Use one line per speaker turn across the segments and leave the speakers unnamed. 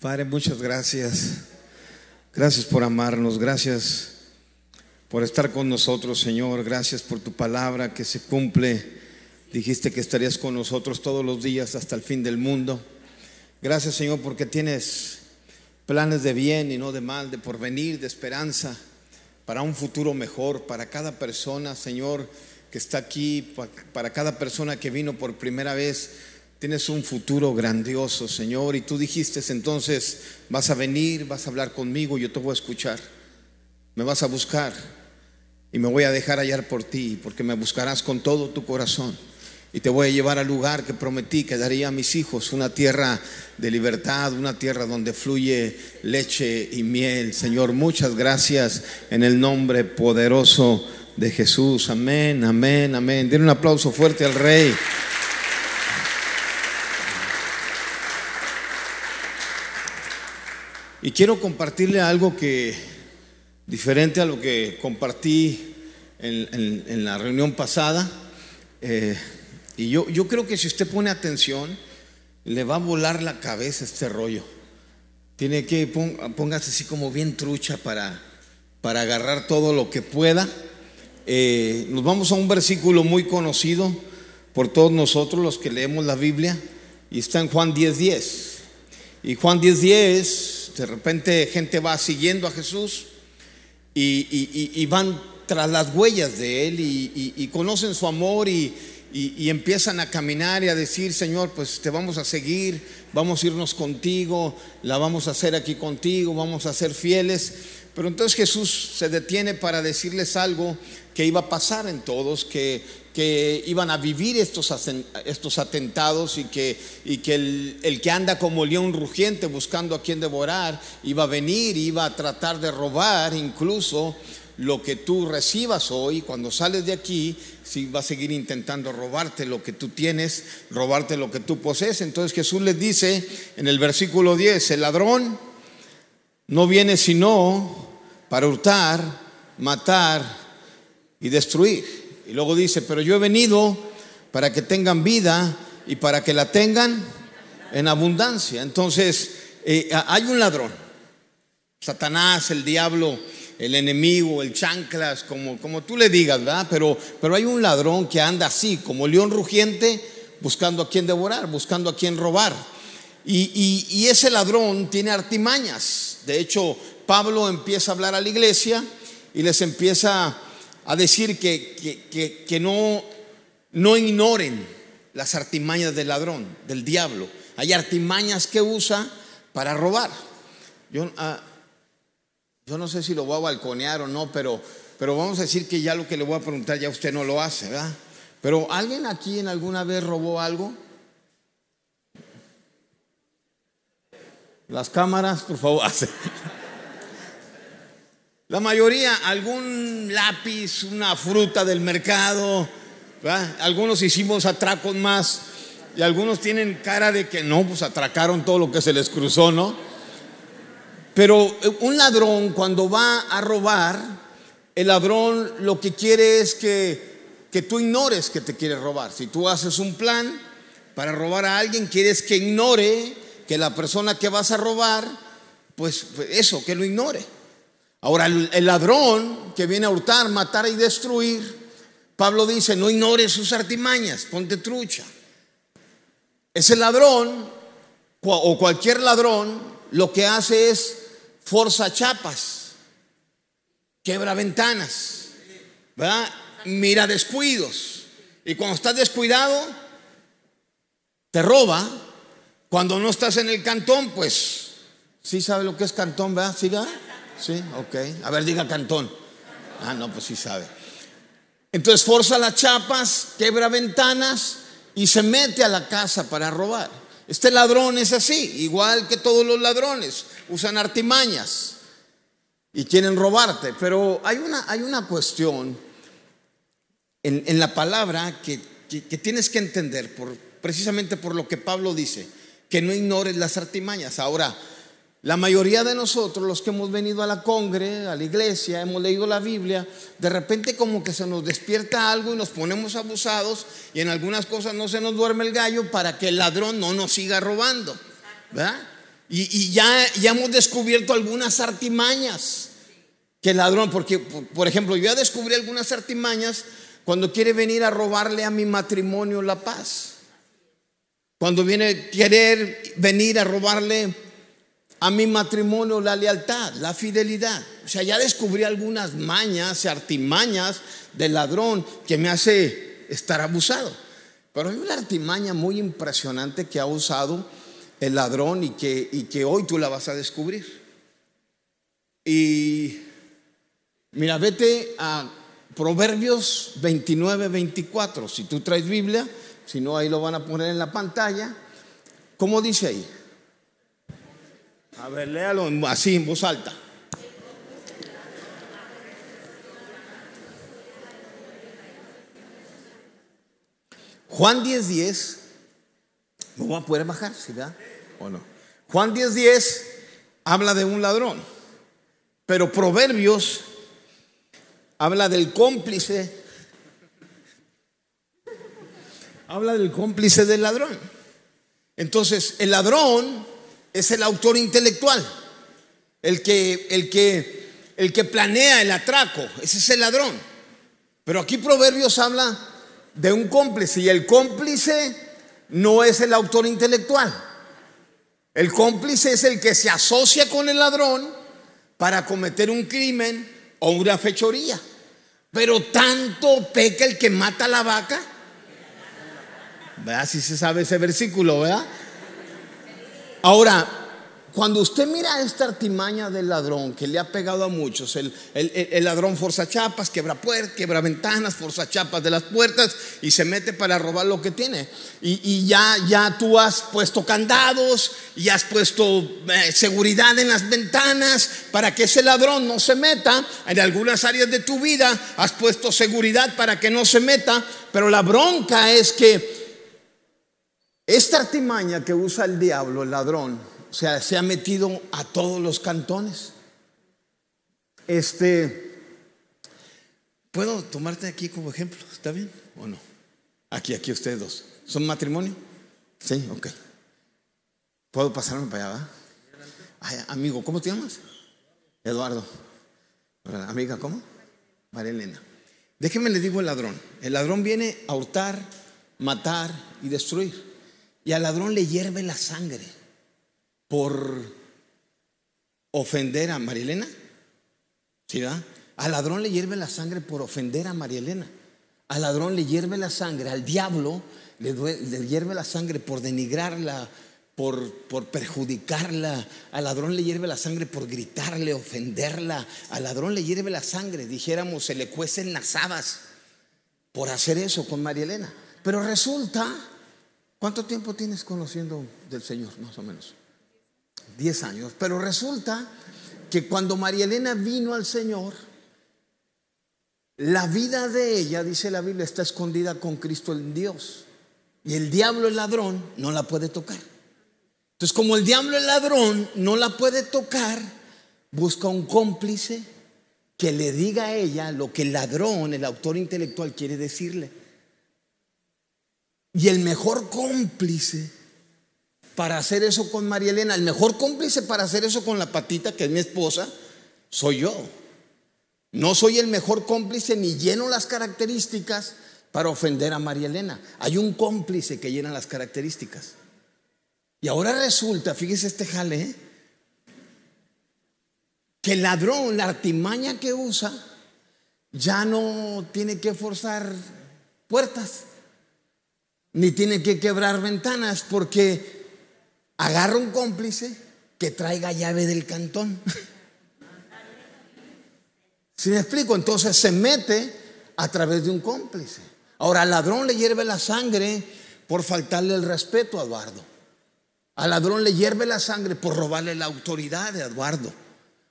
Padre, muchas gracias. Gracias por amarnos, gracias por estar con nosotros, Señor. Gracias por tu palabra que se cumple. Dijiste que estarías con nosotros todos los días hasta el fin del mundo. Gracias, Señor, porque tienes planes de bien y no de mal, de porvenir, de esperanza, para un futuro mejor, para cada persona, Señor, que está aquí, para cada persona que vino por primera vez Tienes un futuro grandioso, Señor, y tú dijiste entonces, vas a venir, vas a hablar conmigo, yo te voy a escuchar, me vas a buscar y me voy a dejar hallar por ti, porque me buscarás con todo tu corazón y te voy a llevar al lugar que prometí que daría a mis hijos, una tierra de libertad, una tierra donde fluye leche y miel. Señor, muchas gracias en el nombre poderoso de Jesús. Amén, amén, amén. Den un aplauso fuerte al Rey. Y quiero compartirle algo que, diferente a lo que compartí en, la reunión pasada. Eh, y yo, creo que si usted pone atención, le va a volar la cabeza este rollo. Tiene que póngase así como bien trucha para, para agarrar todo lo que pueda. Eh, nos vamos a un versículo muy conocido por todos nosotros los que leemos la Biblia y está en Juan 10:10. 10. Y Juan 10:10 10 de repente gente va siguiendo a Jesús y, van tras las huellas de Él y, conocen su amor y, empiezan a caminar y a decir, Señor, pues te vamos a seguir, vamos a irnos contigo, la vamos a hacer aquí contigo, vamos a ser fieles. Pero entonces Jesús se detiene para decirles algo que iba a pasar en todos, que que iban a vivir estos, estos atentados y que, y que el, el, que anda como león rugiente buscando a quien devorar iba a venir, iba a tratar de robar incluso lo que tú recibas hoy, cuando sales de aquí, si va a seguir intentando robarte lo que tú tienes, robarte lo que tú posees. Entonces Jesús les dice en el versículo 10, el ladrón no viene sino para hurtar, matar y destruir. Y luego dice, pero yo he venido para que tengan vida y para que la tengan en abundancia. Entonces, eh, hay un ladrón, Satanás, el diablo, el enemigo, el chanclas, como, como tú le digas, ¿verdad? Pero, pero hay un ladrón que anda así, como león rugiente, buscando a quien devorar, buscando a quien robar. Y, y ese ladrón tiene artimañas. De hecho, Pablo empieza a hablar a la iglesia y les empieza a decir que, que, no, no ignoren las artimañas del ladrón, del diablo. Hay artimañas que usa para robar. Yo, ah, yo no sé si lo voy a balconear o no, pero, pero vamos a decir que ya lo que le voy a preguntar ya usted no lo hace, ¿verdad? Pero ¿alguien aquí en alguna vez robó algo? Las cámaras, por favor, hace. La mayoría, algún lápiz, una fruta del mercado, algunos hicimos atracos más y algunos tienen cara de que no, pues atracaron todo lo que se les cruzó, ¿no? Pero eh, un ladrón cuando va a robar, el ladrón lo que quiere es que, que tú ignores que te quiere robar. Si tú haces un plan para robar a alguien, quieres que ignore que la persona que vas a robar, pues eso, que lo ignore. Ahora, el, ladrón que viene a hurtar, matar y destruir, Pablo dice, no ignores sus artimañas, ponte trucha. Ese ladrón o cualquier ladrón lo que hace es forza chapas, quebra ventanas, mira descuidos. Y cuando estás descuidado, te roba. Cuando no estás en el cantón, pues sí sabe lo que es cantón, ¿verdad? ¿Sí? Sí, ok. A ver, diga cantón. Ah, no, pues sí sabe. Entonces forza las chapas, quebra ventanas y se mete a la casa para robar. Este ladrón es así, igual que todos los ladrones, usan artimañas y quieren robarte. Pero hay una, hay una cuestión en, la palabra que, que, tienes que entender, por, precisamente por lo que Pablo dice, que no ignores las artimañas. Ahora, la mayoría de nosotros, los que hemos venido a la congre, a la iglesia, hemos leído la Biblia, de repente como que se nos despierta algo y nos ponemos abusados y en algunas cosas no se nos duerme el gallo para que el ladrón no nos siga robando. ¿verdad? Y, ya, ya hemos descubierto algunas artimañas que el ladrón, porque por, ejemplo, yo ya descubrí algunas artimañas cuando quiere venir a robarle a mi matrimonio la paz. Cuando viene querer venir a robarle a mi matrimonio la lealtad, la fidelidad. O sea, ya descubrí algunas mañas y artimañas del ladrón que me hace estar abusado. Pero hay una artimaña muy impresionante que ha usado el ladrón y que, hoy tú la vas a descubrir. Y mira, vete a Proverbios 29, 24. Si tú traes Biblia, si no, ahí lo van a poner en la pantalla. ¿Cómo dice ahí? A ver, léalo así en voz alta. Juan 10:10, 10, ¿me voy a poder bajar? ¿Sí, verdad? ¿O no? Juan 10:10 10 habla de un ladrón, pero Proverbios habla del cómplice, habla del cómplice del ladrón. Entonces, el ladrón es el autor intelectual, el que, el que, el que planea el atraco, ese es el ladrón. Pero aquí Proverbios habla de un cómplice y el cómplice no es el autor intelectual. El cómplice es el que se asocia con el ladrón para cometer un crimen o una fechoría. Pero tanto peca el que mata la vaca. ¿Verdad? Si se sabe ese versículo, ¿verdad? Ahora, cuando usted mira esta artimaña del ladrón que le ha pegado a muchos, el, ladrón forza chapas, quebra puertas, quebra ventanas, forza chapas de las puertas y se mete para robar lo que tiene. Y, ya, ya tú has puesto candados y has puesto eh, seguridad en las ventanas para que ese ladrón no se meta. En algunas áreas de tu vida has puesto seguridad para que no se meta, pero la bronca es que esta artimaña que usa el diablo, el ladrón, o sea, se ha metido a todos los cantones. Este, ¿puedo tomarte aquí como ejemplo? ¿Está bien o no? Aquí, aquí ustedes dos. ¿Son matrimonio? Sí, ok. ¿Puedo pasarme para allá? amigo, ¿cómo te llamas? Eduardo. Amiga, ¿cómo? María Elena. Déjeme le digo el ladrón. El ladrón viene a hurtar, matar y destruir. Y al ladrón le hierve la sangre por ofender a Marielena. ¿Sí, va? Al ladrón le hierve la sangre por ofender a Marielena. Al ladrón le hierve la sangre, al diablo le, hierve la sangre por denigrarla, por, por, perjudicarla. Al ladrón le hierve la sangre por gritarle, ofenderla. Al ladrón le hierve la sangre, dijéramos, se le cuecen las habas por hacer eso con María Elena. Pero resulta ¿Cuánto tiempo tienes conociendo del Señor, más o menos? Diez años. Pero resulta que cuando María Elena vino al Señor, la vida de ella, dice la Biblia, está escondida con Cristo en Dios. Y el diablo, el ladrón, no la puede tocar. Entonces, como el diablo, el ladrón, no la puede tocar, busca un cómplice que le diga a ella lo que el ladrón, el autor intelectual, quiere decirle. Y el mejor cómplice para hacer eso con María Elena, el mejor cómplice para hacer eso con la patita, que es mi esposa, soy yo. No soy el mejor cómplice ni lleno las características para ofender a María Elena. Hay un cómplice que llena las características. Y ahora resulta, fíjese este jale, ¿eh? que el ladrón, la artimaña que usa, ya no tiene que forzar puertas ni tiene que quebrar ventanas porque agarra un cómplice que traiga llave del cantón. Si me explico? Entonces se mete a través de un cómplice. Ahora al ladrón le hierve la sangre por faltarle el respeto a Eduardo. Al ladrón le hierve la sangre por robarle la autoridad de Eduardo.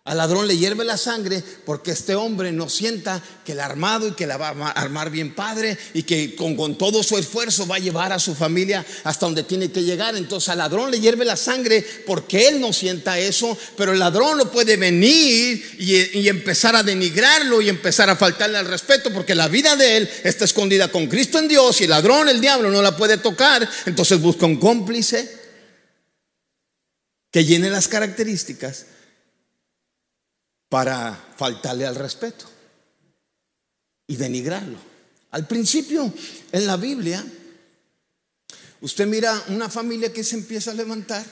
Al ladrón le hierve la sangre porque este hombre no sienta que el armado y que la va a armar bien padre y que con, con, todo su esfuerzo va a llevar a su familia hasta donde tiene que llegar. Entonces al ladrón le hierve la sangre porque él no sienta eso, pero el ladrón no puede venir y, y empezar a denigrarlo y empezar a faltarle al respeto porque la vida de él está escondida con Cristo en Dios y el ladrón, el diablo, no la puede tocar. Entonces busca un cómplice que llene las características para faltarle al respeto y denigrarlo. Al principio, en la Biblia, usted mira una familia que se empieza a levantar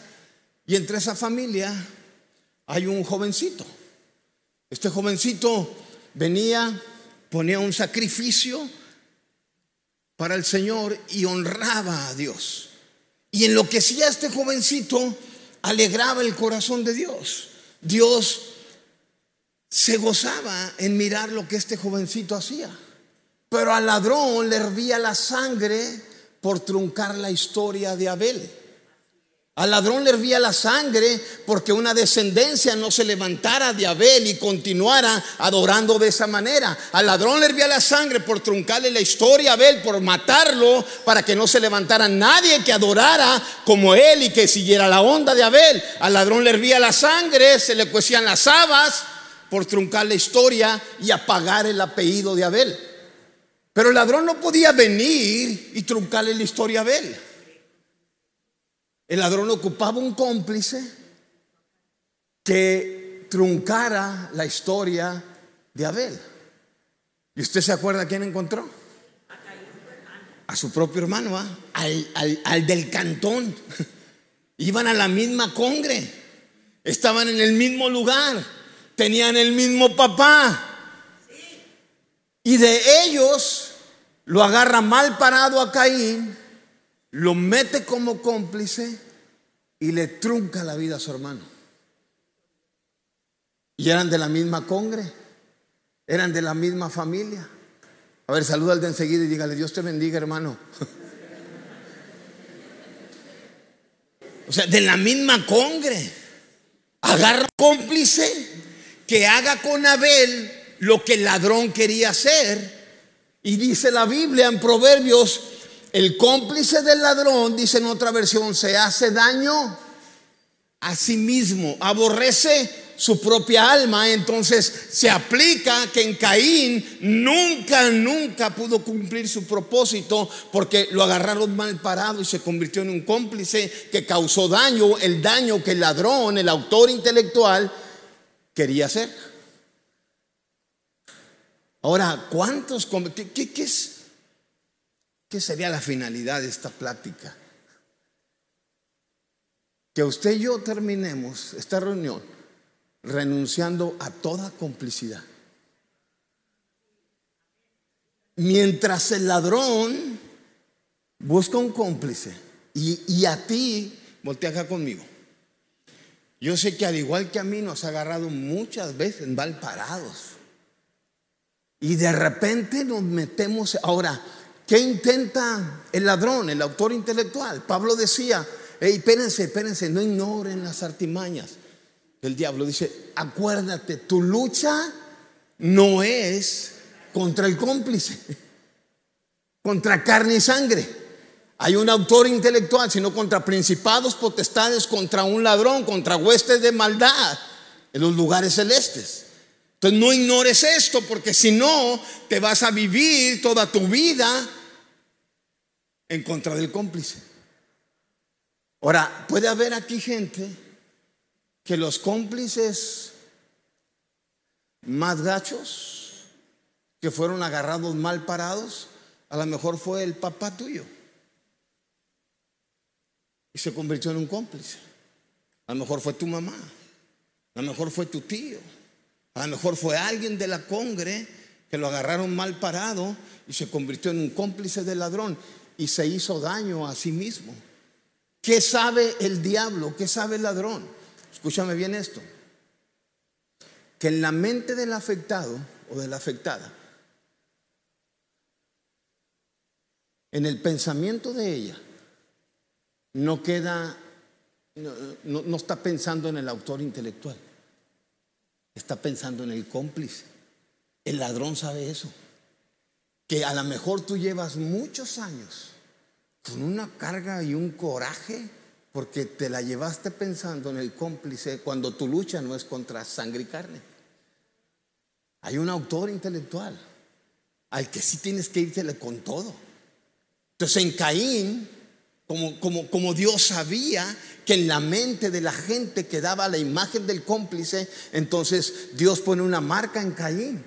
y entre esa familia hay un jovencito. Este jovencito venía, ponía un sacrificio para el Señor y honraba a Dios. Y en lo que hacía este jovencito, alegraba el corazón de Dios. Dios se gozaba en mirar lo que este jovencito hacía. Pero al ladrón le hervía la sangre por truncar la historia de Abel. Al ladrón le hervía la sangre porque una descendencia no se levantara de Abel y continuara adorando de esa manera. Al ladrón le hervía la sangre por truncarle la historia a Abel, por matarlo para que no se levantara nadie que adorara como él y que siguiera la onda de Abel. Al ladrón le hervía la sangre, se le cuecían las habas por truncar la historia y apagar el apellido de Abel. Pero el ladrón no podía venir y truncarle la historia a Abel. El ladrón ocupaba un cómplice que truncara la historia de Abel. ¿Y usted se acuerda quién encontró? A su propio hermano, ¿ah? al, al del cantón. Iban a la misma congre, estaban en el mismo lugar, tenían el mismo papá. Y de ellos lo agarra mal parado a Caín lo mete como cómplice y le trunca la vida a su hermano. Y eran de la misma congre, eran de la misma familia. A ver, saluda al de enseguida y dígale, Dios te bendiga, hermano. o sea, de la misma congre. Agarra cómplice que haga con Abel lo que el ladrón quería hacer. Y dice la Biblia en Proverbios el cómplice del ladrón, dice en otra versión, se hace daño a sí mismo, aborrece su propia alma, entonces se aplica que en Caín nunca, nunca pudo cumplir su propósito porque lo agarraron mal parado y se convirtió en un cómplice que causó daño, el daño que el ladrón, el autor intelectual, quería hacer. Ahora, ¿cuántos? ¿Qué, qué, es? ¿Qué sería la finalidad de esta plática? Que usted y yo terminemos esta reunión renunciando a toda complicidad. Mientras el ladrón busca un cómplice y, a ti, voltea acá conmigo. Yo sé que al igual que a mí nos ha agarrado muchas veces mal parados. Y de repente nos metemos, ahora, ¿Qué intenta el ladrón, el autor intelectual? Pablo decía, hey, espérense, espérense, no ignoren las artimañas del diablo. Dice, acuérdate, tu lucha no es contra el cómplice, contra carne y sangre. Hay un autor intelectual, sino contra principados, potestades, contra un ladrón, contra huestes de maldad en los lugares celestes. Entonces no ignores esto porque si no, te vas a vivir toda tu vida en contra del cómplice. Ahora, puede haber aquí gente que los cómplices más gachos, que fueron agarrados mal parados, a lo mejor fue el papá tuyo. Y se convirtió en un cómplice. A lo mejor fue tu mamá. A lo mejor fue tu tío. A lo mejor fue alguien de la congre que lo agarraron mal parado y se convirtió en un cómplice del ladrón y se hizo daño a sí mismo. ¿Qué sabe el diablo? ¿Qué sabe el ladrón? Escúchame bien esto. Que en la mente del afectado o de la afectada, en el pensamiento de ella, no queda, no, no está pensando en el autor intelectual está pensando en el cómplice. El ladrón sabe eso. Que a lo mejor tú llevas muchos años con una carga y un coraje porque te la llevaste pensando en el cómplice cuando tu lucha no es contra sangre y carne. Hay un autor intelectual al que sí tienes que irte con todo. Entonces en Caín Como, como, como Dios sabía que en la mente de la gente quedaba la imagen del cómplice, entonces Dios pone una marca en Caín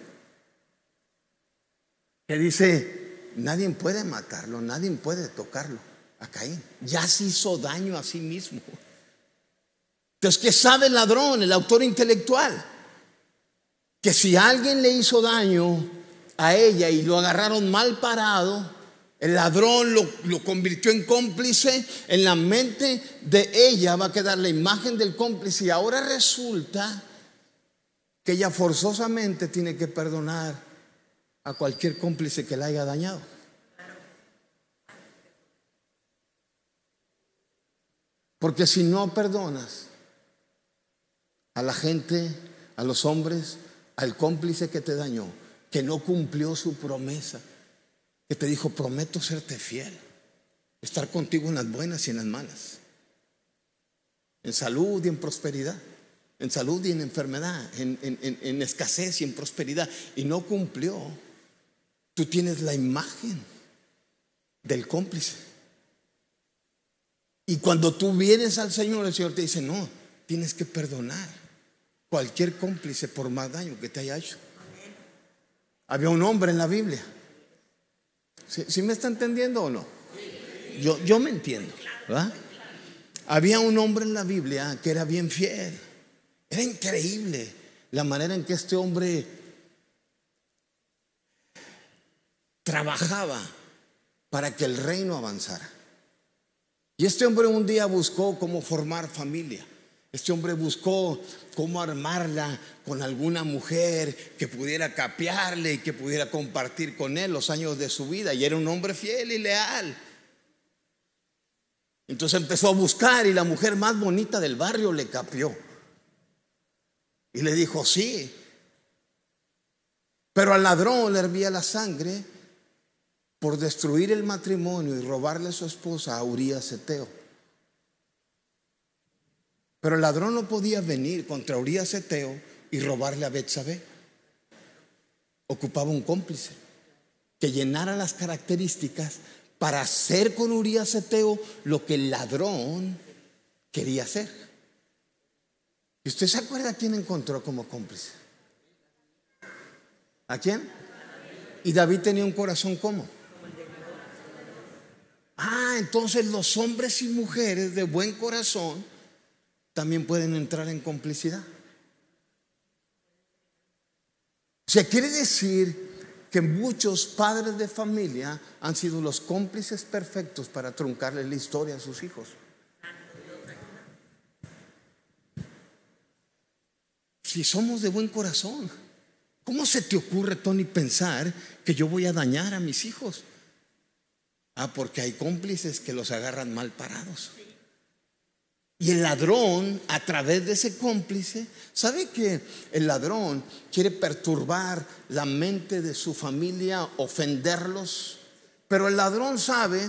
que dice, nadie puede matarlo, nadie puede tocarlo a Caín. Ya se hizo daño a sí mismo. Entonces, ¿qué sabe el ladrón, el autor intelectual? Que si alguien le hizo daño a ella y lo agarraron mal parado, el ladrón lo, lo, convirtió en cómplice, en la mente de ella va a quedar la imagen del cómplice y ahora resulta que ella forzosamente tiene que perdonar a cualquier cómplice que la haya dañado. Porque si no perdonas a la gente, a los hombres, al cómplice que te dañó, que no cumplió su promesa, que te dijo, prometo serte fiel, estar contigo en las buenas y en las malas, en salud y en prosperidad, en salud y en enfermedad, en, en escasez y en prosperidad, y no cumplió Tú tienes la imagen del cómplice. Y cuando tú vienes al Señor, el Señor te dice, no, tienes que perdonar cualquier cómplice por más daño que te haya hecho. Había un hombre en la Biblia. ¿Sí, me está entendiendo o no? Yo, yo me entiendo. Había un hombre en la Biblia que era bien fiel. Era increíble la manera en que este hombre trabajaba para que el reino avanzara. Y este hombre un día buscó cómo formar familia. Este hombre buscó cómo armarla con alguna mujer que pudiera capearle y que pudiera compartir con él los años de su vida. Y era un hombre fiel y leal. Entonces empezó a buscar y la mujer más bonita del barrio le capió. Y le dijo, sí. Pero al ladrón le hervía la sangre por destruir el matrimonio y robarle a su esposa a Urias Eteo. Pero el ladrón no podía venir contra Urias Eteo y robarle a Betsabé. Ocupaba un cómplice que llenara las características para hacer con Urias Eteo lo que el ladrón quería hacer. ¿Y usted se acuerda quién encontró como cómplice? ¿A quién? Y David tenía un corazón como Ah, entonces los hombres y mujeres de buen corazón también pueden entrar en complicidad. O sea, quiere decir que muchos padres de familia han sido los cómplices perfectos para truncarle la historia a sus hijos. Si somos de buen corazón, ¿cómo se te ocurre, Tony, pensar que yo voy a dañar a mis hijos? Ah, porque hay cómplices que los agarran mal parados. Y el ladrón, a través de ese cómplice, sabe que el ladrón quiere perturbar la mente de su familia, ofenderlos. Pero el ladrón sabe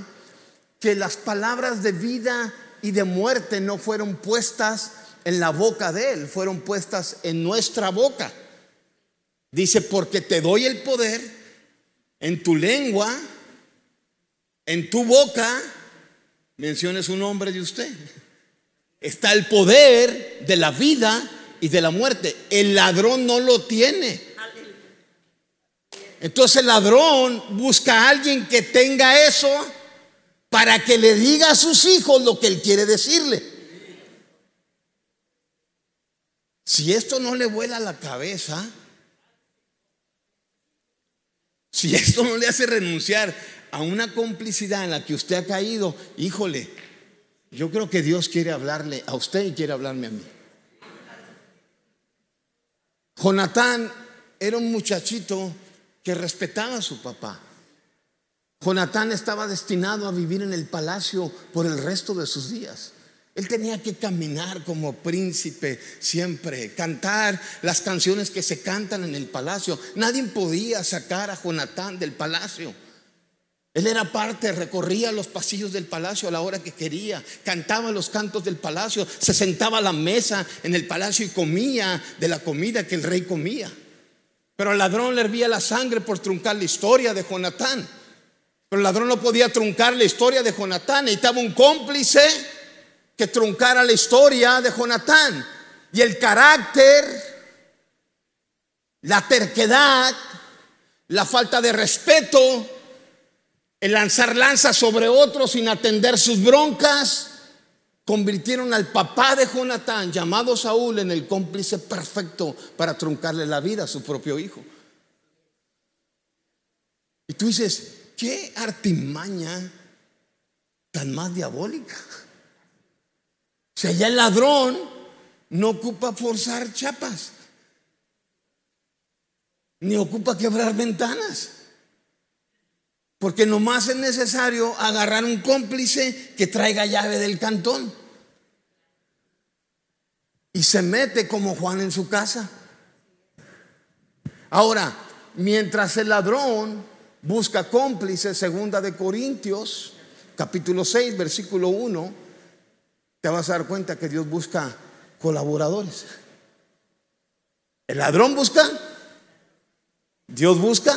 que las palabras de vida y de muerte no fueron puestas en la boca de él, fueron puestas en nuestra boca. Dice, porque te doy el poder en tu lengua en tu boca, mencione su nombre de usted, está el poder de la vida y de la muerte. El ladrón no lo tiene. Entonces el ladrón busca a alguien que tenga eso para que le diga a sus hijos lo que él quiere decirle. Si esto no le vuela la cabeza, si esto no le hace renunciar a una complicidad en la que usted ha caído, híjole, yo creo que Dios quiere hablarle a usted y quiere hablarme a mí. Jonatán era un muchachito que respetaba a su papá. Jonatán estaba destinado a vivir en el palacio por el resto de sus días. Él tenía que caminar como príncipe siempre, cantar las canciones que se cantan en el palacio. Nadie podía sacar a Jonatán del palacio. Él era parte, recorría los pasillos del palacio a la hora que quería, cantaba los cantos del palacio, se sentaba a la mesa en el palacio y comía de la comida que el rey comía. Pero al ladrón le hervía la sangre por truncar la historia de Jonatán. Pero el ladrón no podía truncar la historia de Jonatán, necesitaba un cómplice que truncara la historia de Jonatán. Y el carácter, la terquedad, la falta de respeto, el lanzar lanzas sobre otros sin atender sus broncas, convirtieron al papá de Jonatán, llamado Saúl, en el cómplice perfecto para truncarle la vida a su propio hijo. Y tú dices, ¿qué artimaña tan más diabólica? O sea, ya el ladrón no ocupa forzar chapas, ni ocupa quebrar ventanas. Porque nomás es necesario agarrar un cómplice que traiga llave del cantón. Y se mete como Juan en su casa. Ahora, mientras el ladrón busca cómplices, segunda de Corintios, capítulo 6, versículo 1, te vas a dar cuenta que Dios busca colaboradores. El ladrón busca, Dios busca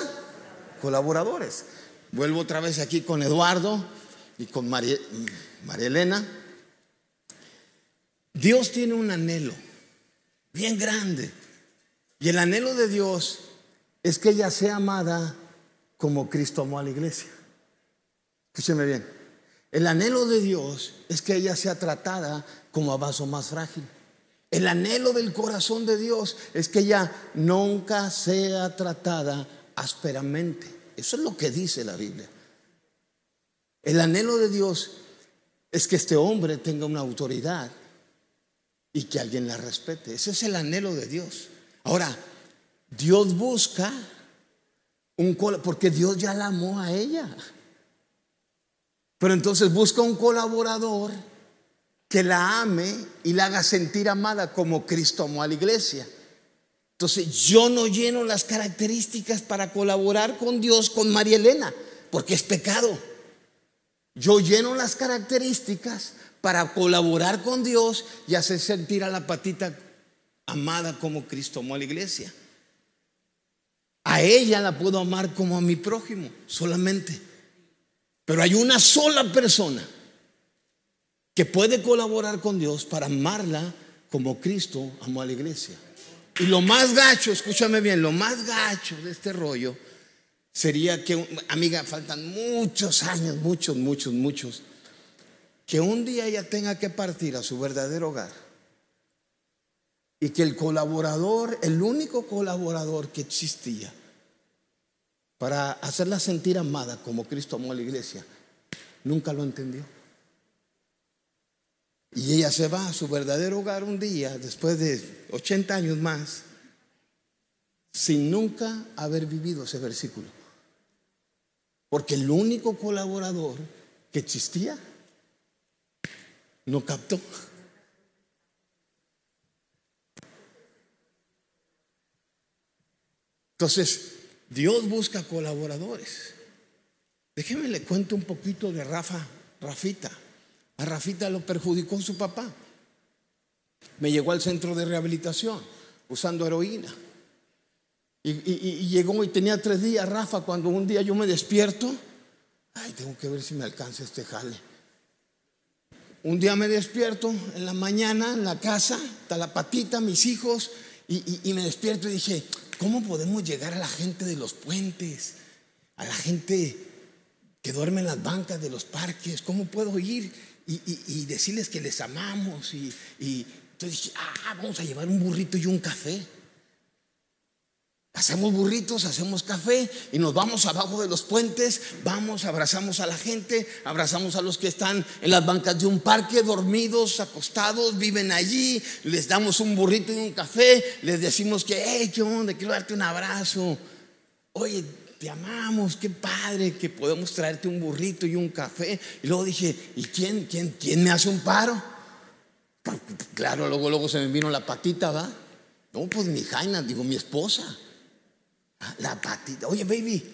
colaboradores. Vuelvo otra vez aquí con Eduardo y con María, Elena. Dios tiene un anhelo bien grande. Y el anhelo de Dios es que ella sea amada como Cristo amó a la iglesia. Escúcheme bien. El anhelo de Dios es que ella sea tratada como a vaso más frágil. El anhelo del corazón de Dios es que ella nunca sea tratada ásperamente. Eso es lo que dice la Biblia. El anhelo de Dios es que este hombre tenga una autoridad y que alguien la respete. Ese es el anhelo de Dios. Ahora, Dios busca un porque Dios ya la amó a ella. Pero entonces busca un colaborador que la ame y la haga sentir amada como Cristo amó a la iglesia. Entonces yo no lleno las características para colaborar con Dios, con María Elena, porque es pecado. Yo lleno las características para colaborar con Dios y hacer sentir a la patita amada como Cristo amó a la iglesia. A ella la puedo amar como a mi prójimo, solamente. Pero hay una sola persona que puede colaborar con Dios para amarla como Cristo amó a la iglesia. Y lo más gacho, escúchame bien, lo más gacho de este rollo sería que, amiga, faltan muchos años, muchos, muchos, muchos, que un día ella tenga que partir a su verdadero hogar y que el colaborador, el único colaborador que existía para hacerla sentir amada como Cristo amó a la iglesia, nunca lo entendió. Y ella se va a su verdadero hogar un día, después de 80 años más, sin nunca haber vivido ese versículo. Porque el único colaborador que existía no captó. Entonces, Dios busca colaboradores. Déjeme le cuento un poquito de Rafa, Rafita. A Rafita lo perjudicó su papá. Me llegó al centro de rehabilitación usando heroína. Y, llegó y tenía tres días, Rafa, cuando un día yo me despierto, ay, tengo que ver si me alcanza este jale. Un día me despierto en la mañana en la casa, está la patita, mis hijos, y, y me despierto y dije, ¿cómo podemos llegar a la gente de los puentes? A la gente que duerme en las bancas de los parques, ¿cómo puedo ir? Y, decirles que les amamos. Y, entonces dije, ah, vamos a llevar un burrito y un café. Hacemos burritos, hacemos café y nos vamos abajo de los puentes, vamos, abrazamos a la gente, abrazamos a los que están en las bancas de un parque, dormidos, acostados, viven allí, les damos un burrito y un café, les decimos que, hey, ¿qué onda? Quiero darte un abrazo. Oye, te amamos, qué padre que podemos traerte un burrito y un café. Y luego dije, ¿y quién, quién, quién me hace un paro? Claro, luego, luego se me vino la patita, ¿va? No, pues mi Jaina, digo, mi esposa. Ah, la patita. Oye, baby,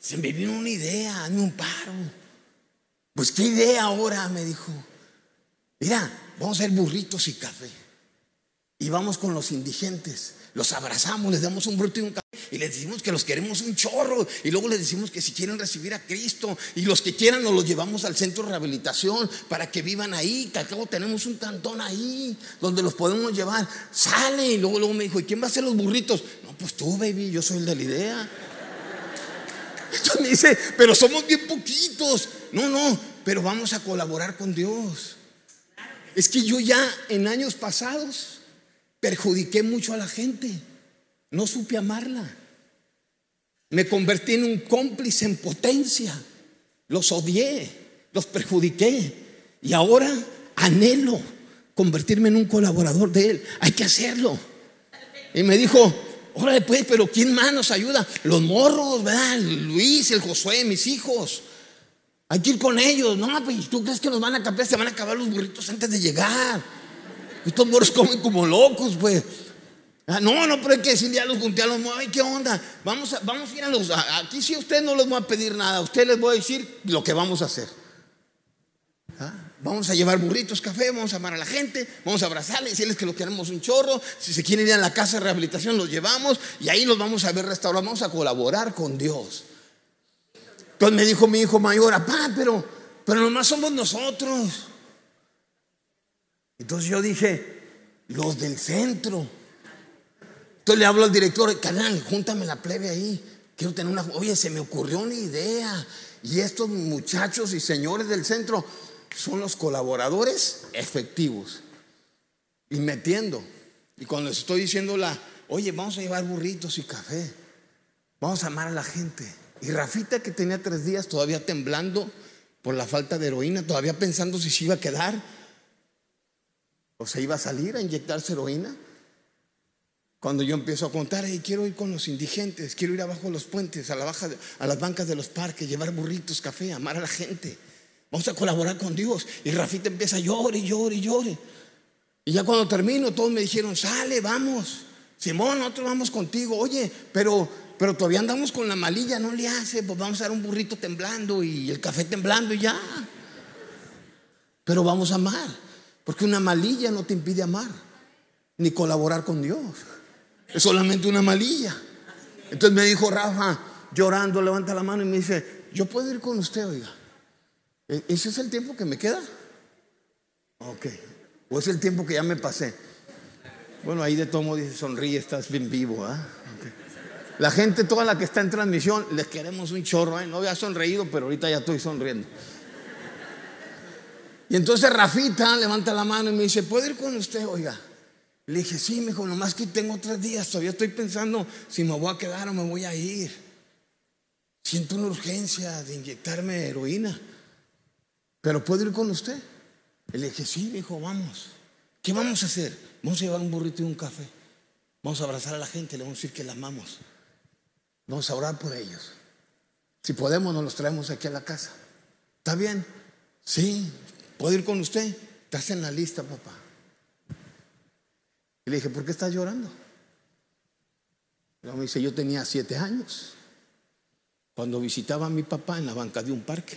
se me vino una idea, hazme un paro. Pues, ¿qué idea ahora? Me dijo. Mira, vamos a hacer burritos y café. Y vamos con los indigentes. Los abrazamos, les damos un burrito y un café y les decimos que los queremos un chorro y luego les decimos que si quieren recibir a Cristo y los que quieran nos los llevamos al centro de rehabilitación para que vivan ahí, que acabo tenemos un cantón ahí donde los podemos llevar. Sale y luego, luego me dijo, ¿y quién va a hacer los burritos? No, pues tú, baby, yo soy el de la idea. Entonces me dice, pero somos bien poquitos. No, no, pero vamos a colaborar con Dios. Es que yo ya en años pasados perjudiqué mucho a la gente. No supe amarla. Me convertí en un cómplice en potencia. Los odié, los perjudiqué. Y ahora anhelo convertirme en un colaborador de Él. Hay que hacerlo. Y me dijo, órale pues, pero ¿quién más nos ayuda? Los morros, ¿verdad? Luis, el Josué, mis hijos. Hay que ir con ellos. No, pues tú crees que nos van a cambiar, se van a acabar los burritos antes de llegar. Estos morros comen como locos, pues. Ah, no, no, pero hay que decirle a los los ay, ¿qué onda? Vamos a, vamos a ir a los. Aquí sí a ustedes no les voy a pedir nada, a ustedes les voy a decir lo que vamos a hacer. ¿Ah? Vamos a llevar burritos, café, vamos a amar a la gente, vamos a abrazarles, decirles que lo queremos un chorro. Si se quieren ir a la casa de rehabilitación, los llevamos y ahí los vamos a ver restaurados. Vamos a colaborar con Dios. Entonces me dijo mi hijo mayor, papá, pero, pero nomás somos nosotros. Entonces yo dije, los del centro. Entonces le hablo al director, canal, júntame la plebe ahí. Quiero tener una. Oye, se me ocurrió una idea. Y estos muchachos y señores del centro son los colaboradores efectivos. Y metiendo. Y cuando les estoy diciendo la, oye, vamos a llevar burritos y café. Vamos a amar a la gente. Y Rafita, que tenía tres días todavía temblando por la falta de heroína, todavía pensando si se iba a quedar o se iba a salir a inyectarse heroína. Cuando yo empiezo a contar, hey, quiero ir con los indigentes, quiero ir abajo a los puentes, a, las bancas de los parques, llevar burritos, café, amar a la gente. Vamos a colaborar con Dios. Y Rafita empieza a llorar y llorar y llorar. Y ya cuando termino, todos me dijeron, sale, vamos. Simón, nosotros vamos contigo. Oye, pero, pero todavía andamos con la malilla, no le hace, pues vamos a dar un burrito temblando y el café temblando y ya. Pero vamos a amar, porque una malilla no te impide amar, ni colaborar con Dios. Es solamente una malilla. Entonces me dijo Rafa, llorando, levanta la mano y me dice, yo puedo ir con usted, oiga. ¿E-, ¿Ese es el tiempo que me queda? Ok. ¿O es el tiempo que ya me pasé? Bueno, ahí de todo modo dice, sonríe, estás bien vivo. ¿ah? La gente, toda la que está en transmisión, les queremos un chorro. ¿eh? No había sonreído, pero ahorita ya estoy sonriendo. Y entonces Rafita levanta la mano y me dice, ¿puedo ir con usted, oiga? Le dije, sí, me dijo, nomás que tengo tres días, todavía estoy pensando si me voy a quedar o me voy a ir. Siento una urgencia de inyectarme heroína, pero ¿puedo ir con usted? Le dije, sí, me dijo, vamos. ¿Qué vamos a hacer? Vamos a llevar un burrito y un café. Vamos a abrazar a la gente, le vamos a decir que la amamos. Vamos a orar por ellos. Si podemos, nos los traemos aquí a la casa. ¿Está bien? Sí, ¿puedo ir con usted? Estás en la lista, papá. Y le dije, ¿por qué estás llorando? Y me dice, yo tenía siete años cuando visitaba a mi papá en la banca de un parque.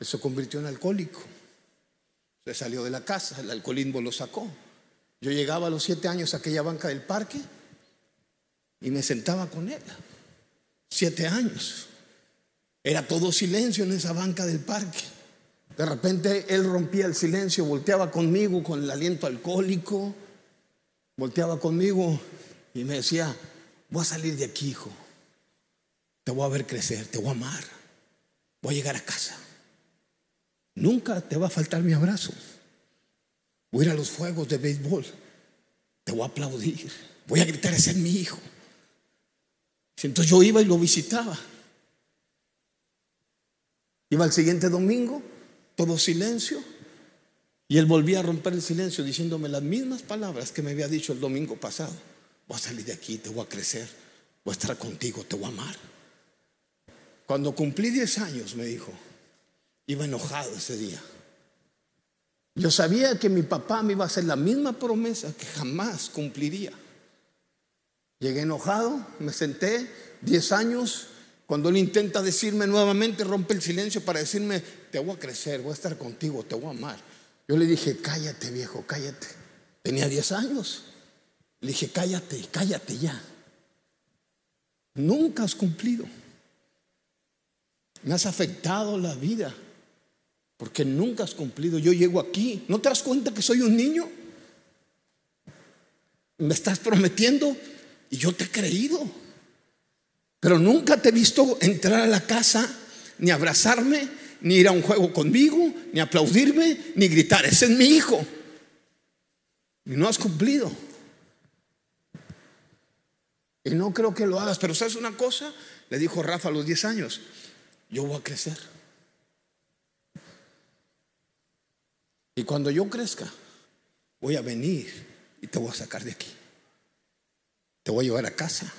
Él se convirtió en alcohólico. Se salió de la casa, el alcoholismo lo sacó. Yo llegaba a los siete años a aquella banca del parque y me sentaba con él. Siete años. Era todo silencio en esa banca del parque. De repente él rompía el silencio, volteaba conmigo con el aliento alcohólico volteaba conmigo y me decía, voy a salir de aquí, hijo. Te voy a ver crecer, te voy a amar. Voy a llegar a casa. Nunca te va a faltar mi abrazo. Voy a ir a los juegos de béisbol. Te voy a aplaudir. Voy a gritar, ese es mi hijo. Entonces yo iba y lo visitaba. Iba el siguiente domingo, todo silencio. Y él volvía a romper el silencio diciéndome las mismas palabras que me había dicho el domingo pasado. Voy a salir de aquí, te voy a crecer, voy a estar contigo, te voy a amar. Cuando cumplí 10 años, me dijo, iba enojado ese día. Yo sabía que mi papá me iba a hacer la misma promesa que jamás cumpliría. Llegué enojado, me senté 10 años. Cuando él intenta decirme nuevamente, rompe el silencio para decirme, te voy a crecer, voy a estar contigo, te voy a amar. Yo le dije, cállate viejo, cállate. Tenía 10 años. Le dije, cállate, cállate ya. Nunca has cumplido. Me has afectado la vida porque nunca has cumplido. Yo llego aquí, ¿no te das cuenta que soy un niño? Me estás prometiendo y yo te he creído. Pero nunca te he visto entrar a la casa, ni abrazarme, ni ir a un juego conmigo, ni aplaudirme, ni gritar. Ese es mi hijo. Y no has cumplido. Y no creo que lo hagas. Pero ¿sabes una cosa? Le dijo Rafa a los 10 años. Yo voy a crecer. Y cuando yo crezca, voy a venir y te voy a sacar de aquí. Te voy a llevar a casa.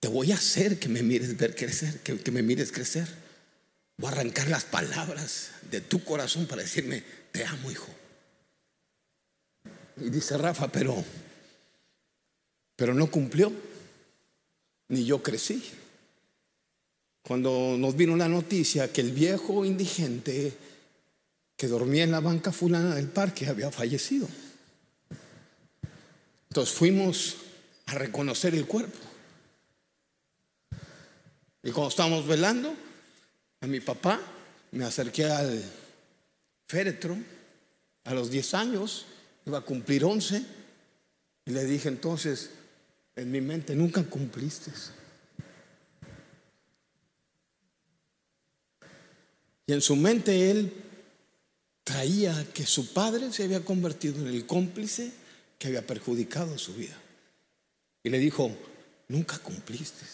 Te voy a hacer que me mires ver crecer, que, que me mires crecer. Voy a arrancar las palabras de tu corazón para decirme, te amo, hijo. Y dice Rafa, pero, pero no cumplió, ni yo crecí. Cuando nos vino la noticia que el viejo indigente que dormía en la banca fulana del parque había fallecido. Entonces fuimos a reconocer el cuerpo. Y cuando estábamos velando a mi papá, me acerqué al féretro a los 10 años, iba a cumplir 11, y le dije entonces, en mi mente, nunca cumpliste. Y en su mente él traía que su padre se había convertido en el cómplice que había perjudicado su vida. Y le dijo, nunca cumpliste.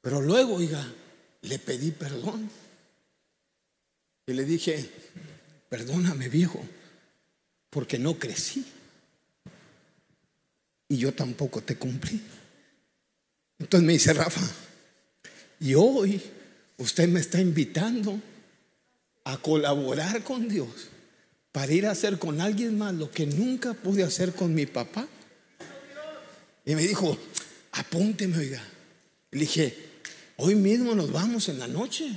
Pero luego, oiga, le pedí perdón. Y le dije, perdóname viejo, porque no crecí. Y yo tampoco te cumplí. Entonces me dice Rafa, y hoy usted me está invitando a colaborar con Dios para ir a hacer con alguien más lo que nunca pude hacer con mi papá. Y me dijo, apúnteme, oiga. Le dije, hoy mismo nos vamos en la noche.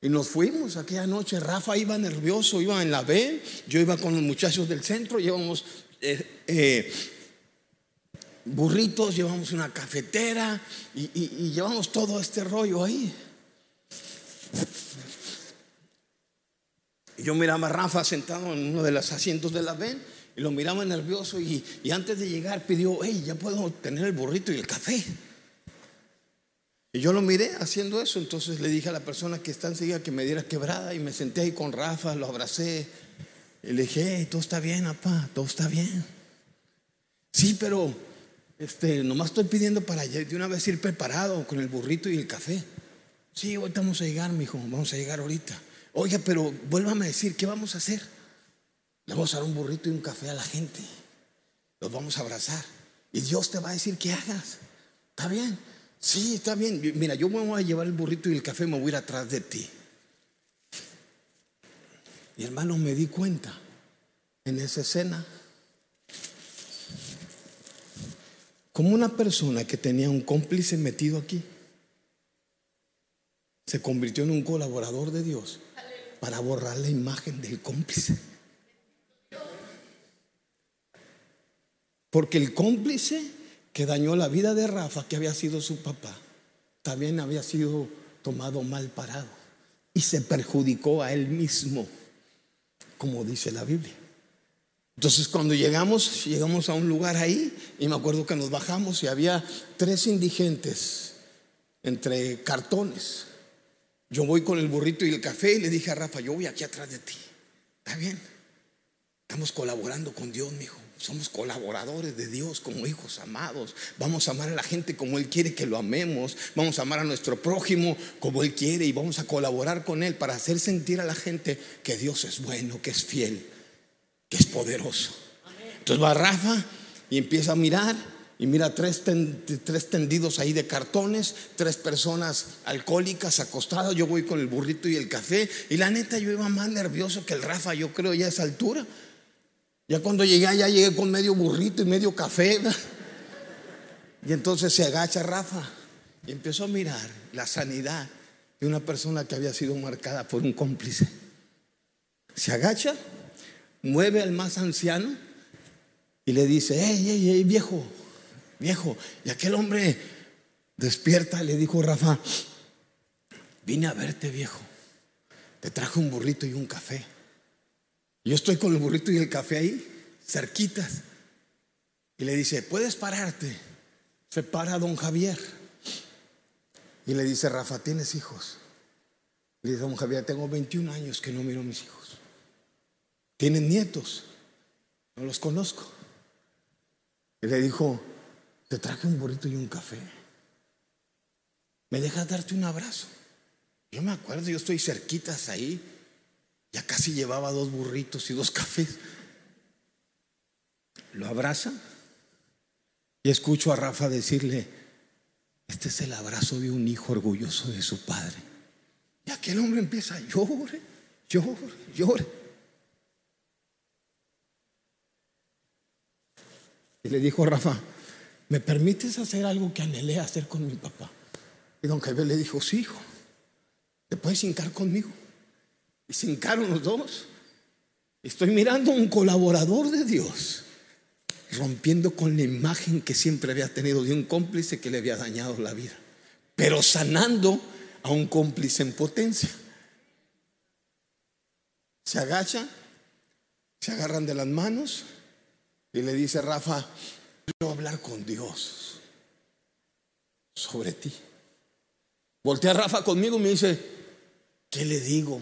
Y nos fuimos aquella noche. Rafa iba nervioso, iba en la B. Yo iba con los muchachos del centro. Llevamos eh, eh, burritos, llevamos una cafetera y, y llevamos todo este rollo ahí. yo miraba a Rafa sentado en uno de los asientos de la ven y lo miraba nervioso y, antes de llegar pidió, hey, ya puedo tener el burrito y el café. Y yo lo miré haciendo eso, entonces le dije a la persona que está enseguida que me diera quebrada y me senté ahí con Rafa, lo abracé y le dije, todo está bien, papá, todo está bien. Sí, pero este, nomás estoy pidiendo para de una vez ir preparado con el burrito y el café. Sí, ahorita vamos a llegar, mijo, vamos a llegar ahorita. Oiga, pero vuélvame a decir, ¿qué vamos a hacer? Le vamos a dar un burrito y un café a la gente. Los vamos a abrazar. Y Dios te va a decir qué hagas. ¿Está bien? Sí, está bien. Mira, yo me voy a llevar el burrito y el café, me voy a ir atrás de ti. Y hermano, me di cuenta en esa escena como una persona que tenía un cómplice metido aquí se convirtió en un colaborador de Dios para borrar la imagen del cómplice. Porque el cómplice que dañó la vida de Rafa, que había sido su papá, también había sido tomado mal parado y se perjudicó a él mismo, como dice la Biblia. Entonces cuando llegamos, llegamos a un lugar ahí y me acuerdo que nos bajamos y había tres indigentes entre cartones yo voy con el burrito y el café y le dije a Rafa, yo voy aquí atrás de ti. ¿Está bien? Estamos colaborando con Dios, mi hijo. Somos colaboradores de Dios como hijos amados. Vamos a amar a la gente como Él quiere que lo amemos. Vamos a amar a nuestro prójimo como Él quiere y vamos a colaborar con Él para hacer sentir a la gente que Dios es bueno, que es fiel, que es poderoso. Entonces va Rafa y empieza a mirar y mira tres, tres tendidos ahí de cartones, tres personas alcohólicas acostadas. Yo voy con el burrito y el café. Y la neta, yo iba más nervioso que el Rafa, yo creo, ya a esa altura. Ya cuando llegué ya llegué con medio burrito y medio café. Y entonces se agacha Rafa y empezó a mirar la sanidad de una persona que había sido marcada por un cómplice. Se agacha, mueve al más anciano y le dice, hey, hey, hey, viejo, viejo. Y aquel hombre despierta y le dijo, Rafa, vine a verte, viejo. Te traje un burrito y un café. Yo estoy con el burrito y el café ahí, cerquitas. Y le dice, ¿puedes pararte? Se para don Javier. Y le dice, Rafa, ¿tienes hijos? Le dice, don Javier, tengo 21 años que no miro a mis hijos. ¿Tienen nietos? No los conozco. Y le dijo, te traje un burrito y un café. ¿Me dejas darte un abrazo? Yo me acuerdo, yo estoy cerquitas ahí. Ya casi llevaba dos burritos y dos cafés. Lo abraza y escucho a Rafa decirle, este es el abrazo de un hijo orgulloso de su padre. Y aquel hombre empieza a llorar, llorar, llorar. Y le dijo Rafa, ¿me permites hacer algo que anhelé hacer con mi papá? Y don Javier le dijo, sí, hijo, ¿te puedes hincar conmigo? Se hincaron los dos. Estoy mirando a un colaborador de Dios rompiendo con la imagen que siempre había tenido de un cómplice que le había dañado la vida, pero sanando a un cómplice en potencia. Se agacha, se agarran de las manos y le dice, Rafa, quiero hablar con Dios sobre ti. Voltea Rafa conmigo y me dice, ¿qué le digo?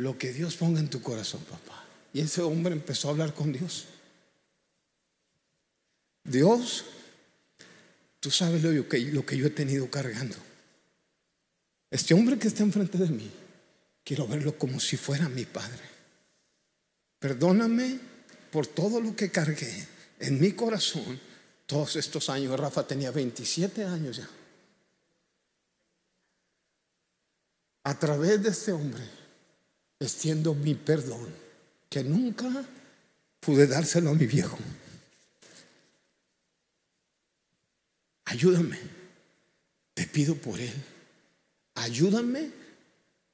Lo que Dios ponga en tu corazón, papá. Y ese hombre empezó a hablar con Dios. Dios, tú sabes lo que, yo he tenido cargando. Este hombre que está enfrente de mí, quiero verlo como si fuera mi padre. Perdóname por todo lo que cargué en mi corazón todos estos años. Rafa tenía 27 años ya. A través de este hombre extiendo mi perdón, que nunca pude dárselo a mi viejo. ayúdame, te pido por él, ayúdame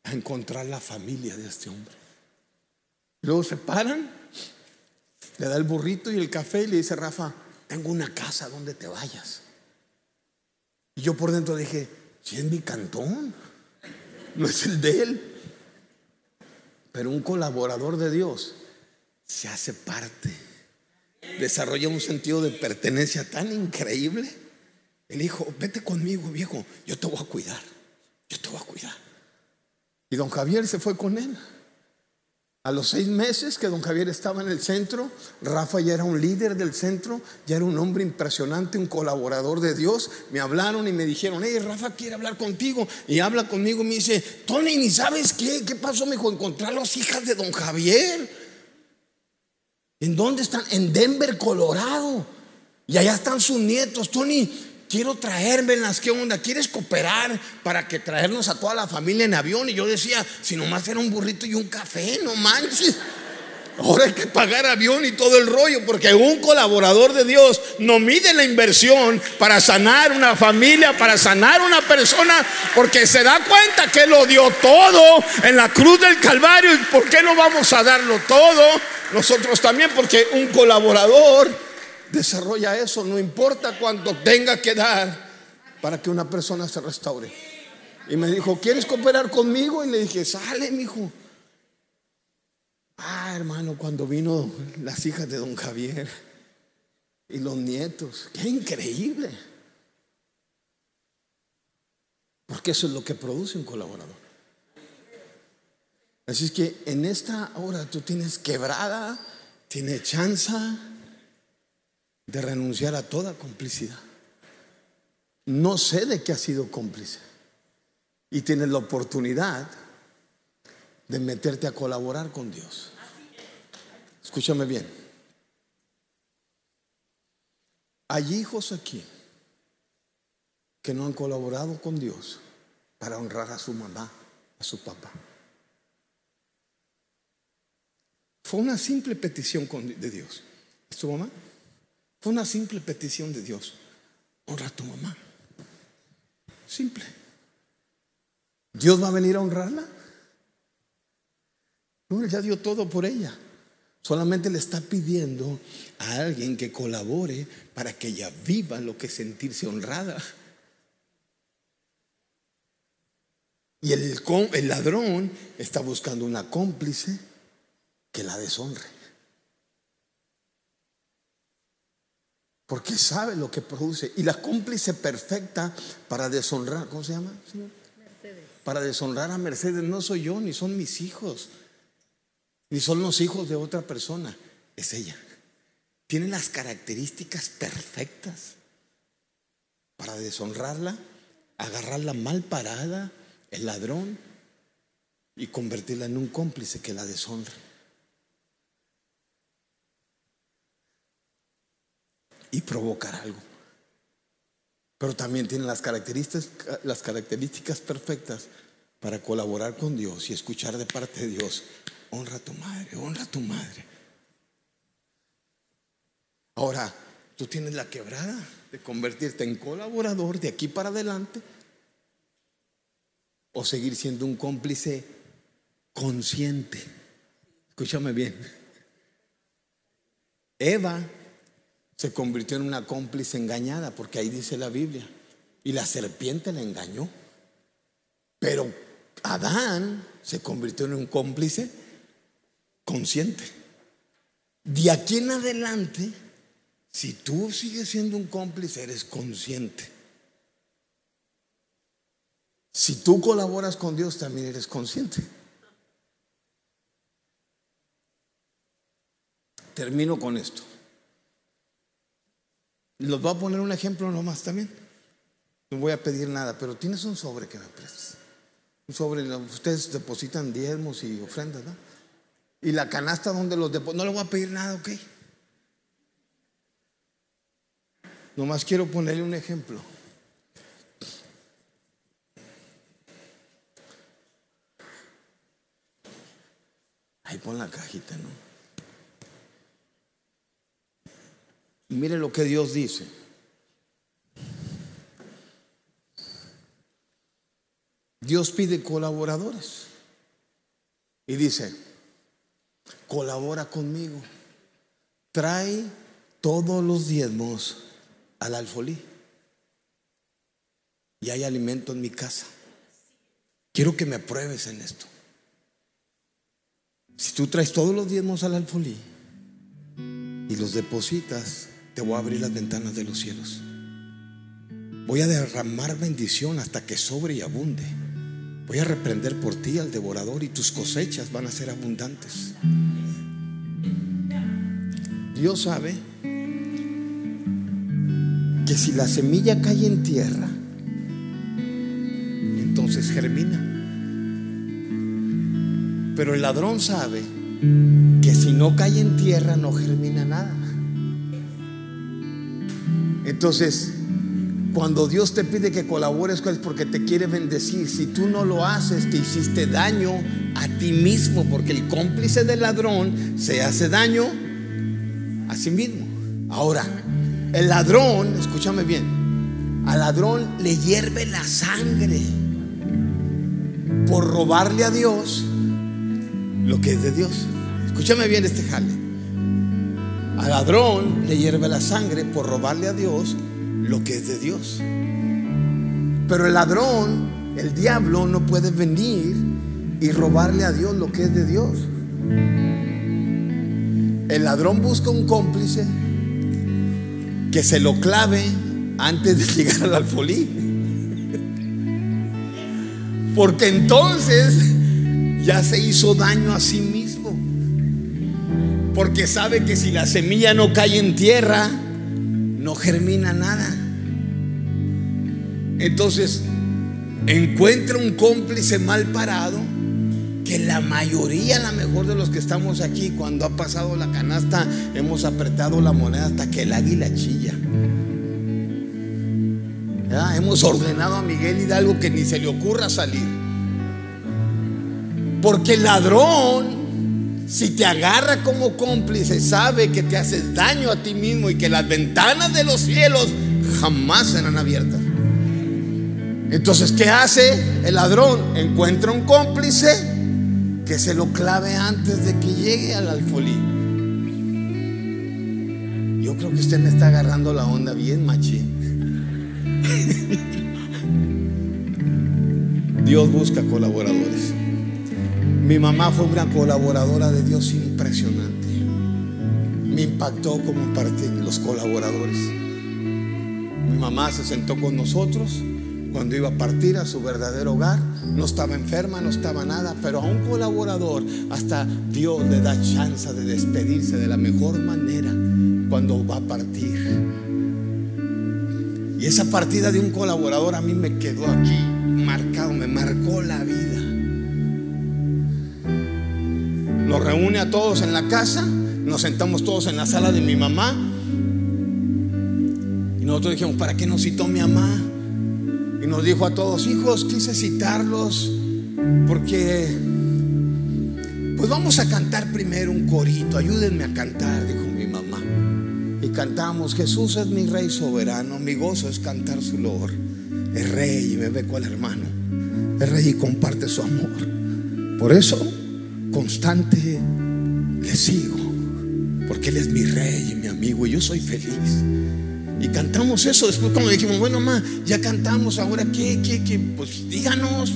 a encontrar la familia de este hombre. Luego se paran, le da el burrito y el café y le dice, Rafa, tengo una casa donde te vayas. Y yo por dentro dije, si es mi cantón, no es el de él. Pero un colaborador de Dios se hace parte, desarrolla un sentido de pertenencia tan increíble él dijo, vete conmigo, viejo, yo te voy a cuidar, yo te voy a cuidar. Y don Javier se fue con él. A los seis meses que don Javier estaba en el centro, Rafa ya era un líder del centro, ya era un hombre impresionante, un colaborador de Dios. Me hablaron y me dijeron, hey, Rafa quiere hablar contigo. Y habla conmigo y me dice, Tony, ¿ni sabes qué? ¿Qué pasó? Me dijo, encontrar las hijas de don Javier. ¿En dónde están? En Denver, Colorado. Y allá están sus nietos. Tony, quiero traérmelas, ¿qué onda? ¿Quieres cooperar para que traernos a toda la familia en avión? Y yo decía, si nomás era un burrito y un café, no manches. Ahora hay que pagar avión y todo el rollo, porque un colaborador de Dios no mide la inversión para sanar una familia, para sanar una persona, porque se da cuenta que lo dio todo en la cruz del Calvario. ¿Y por qué no vamos a darlo todo? Nosotros también, porque un colaborador desarrolla eso, no importa cuánto tenga que dar para que una persona se restaure. Y me dijo, ¿quieres cooperar conmigo? Y le dije, sale, mi hijo. Ah, hermano, cuando vino las hijas de don Javier y los nietos, qué increíble. Porque eso es lo que produce un colaborador. Así es que en esta hora tú tienes quebrada, tienes chanza de renunciar a toda complicidad. No sé de qué ha sido cómplice. Y tienes la oportunidad de meterte a colaborar con Dios. Escúchame bien. Hay hijos aquí que no han colaborado con Dios para honrar a su mamá, a su papá. Fue una simple petición de Dios. ¿Es tu mamá? Fue una simple petición de Dios. Honra a tu mamá. Simple. ¿Dios va a venir a honrarla? No, él ya dio todo por ella. Solamente le está pidiendo a alguien que colabore para que ella viva lo que es sentirse honrada. Y el, el ladrón está buscando una cómplice que la deshonre. Porque sabe lo que produce. Y la cómplice perfecta para deshonrar, ¿cómo se llama? Mercedes. Para deshonrar a Mercedes no soy yo, ni son mis hijos, ni son los hijos de otra persona, es ella. Tiene las características perfectas para deshonrarla, agarrarla mal parada, el ladrón, y convertirla en un cómplice que la deshonra. Y provocar algo. Pero también tiene las características, las características perfectas para colaborar con Dios y escuchar de parte de Dios. Honra a tu madre, honra a tu madre. Ahora, tú tienes la quebrada de convertirte en colaborador de aquí para adelante o seguir siendo un cómplice consciente. Escúchame bien. Eva se convirtió en una cómplice engañada, porque ahí dice la Biblia, y la serpiente la engañó. Pero Adán se convirtió en un cómplice consciente. De aquí en adelante, si tú sigues siendo un cómplice, eres consciente. Si tú colaboras con Dios, también eres consciente. Termino con esto. Los voy a poner un ejemplo nomás también. No voy a pedir nada, pero tienes un sobre que me prestes. Un sobre, ustedes depositan diezmos y ofrendas, ¿no? Y la canasta donde los depositan, no le voy a pedir nada, ¿ok? Nomás quiero ponerle un ejemplo. Ahí pon la cajita, ¿no? Y mire lo que Dios dice. Dios pide colaboradores. Y dice, colabora conmigo. Trae todos los diezmos al alfolí. Y hay alimento en mi casa. Quiero que me apruebes en esto. Si tú traes todos los diezmos al alfolí y los depositas, te voy a abrir las ventanas de los cielos. Voy a derramar bendición hasta que sobre y abunde. Voy a reprender por ti al devorador y tus cosechas van a ser abundantes. Dios sabe que si la semilla cae en tierra, entonces germina. Pero el ladrón sabe que si no cae en tierra no germina nada. Entonces, cuando Dios te pide que colabores es porque te quiere bendecir. Si tú no lo haces, te hiciste daño a ti mismo, porque el cómplice del ladrón se hace daño a sí mismo. Ahora, el ladrón, escúchame bien, al ladrón le hierve la sangre por robarle a Dios lo que es de Dios. Escúchame bien este jale. Al ladrón le hierve la sangre por robarle a Dios lo que es de Dios. Pero el ladrón, el diablo, no puede venir y robarle a Dios lo que es de Dios. El ladrón busca un cómplice que se lo clave antes de llegar al alfolí. Porque entonces ya se hizo daño a sí mismo. Porque sabe que si la semilla no cae en tierra, no germina nada. Entonces encuentra un cómplice mal parado que la mayoría, la mejor de los que estamos aquí, cuando ha pasado la canasta, hemos apretado la moneda hasta que el águila chilla. Hemos ordenado a Miguel Hidalgo que ni se le ocurra salir. Porque el ladrón, si te agarra como cómplice, sabe que te haces daño a ti mismo y que las ventanas de los cielos jamás serán abiertas. Entonces, ¿qué hace el ladrón? Encuentra un cómplice que se lo clave antes de que llegue al alfolí. Yo creo que usted me está agarrando la onda bien, machín. Dios busca colaboradores. Mi mamá fue una colaboradora de Dios impresionante. Me impactó como parte de los colaboradores. Mi mamá se sentó con nosotros cuando iba a partir a su verdadero hogar. No estaba enferma, no estaba nada, pero a un colaborador hasta Dios le da chance de despedirse de la mejor manera cuando va a partir. Y esa partida de un colaborador a mí me quedó aquí marcado, me marcó la vida. Nos reúne a todos en la casa, nos sentamos todos en la sala de mi mamá. Y nosotros dijimos, ¿para qué nos citó mi mamá? Y nos dijo a todos, hijos, quise citarlos porque, pues vamos a cantar primero un corito, ayúdenme a cantar, dijo mi mamá. Y cantamos, Jesús es mi rey soberano, mi gozo es cantar su loor. Es rey y me ve cual hermano. Es rey y comparte su amor. Por eso, constante le sigo, porque Él es mi rey y mi amigo y yo soy feliz. Y cantamos eso. Después, cuando dijimos, bueno, mamá, ya cantamos, ahora qué, qué, qué, pues díganos.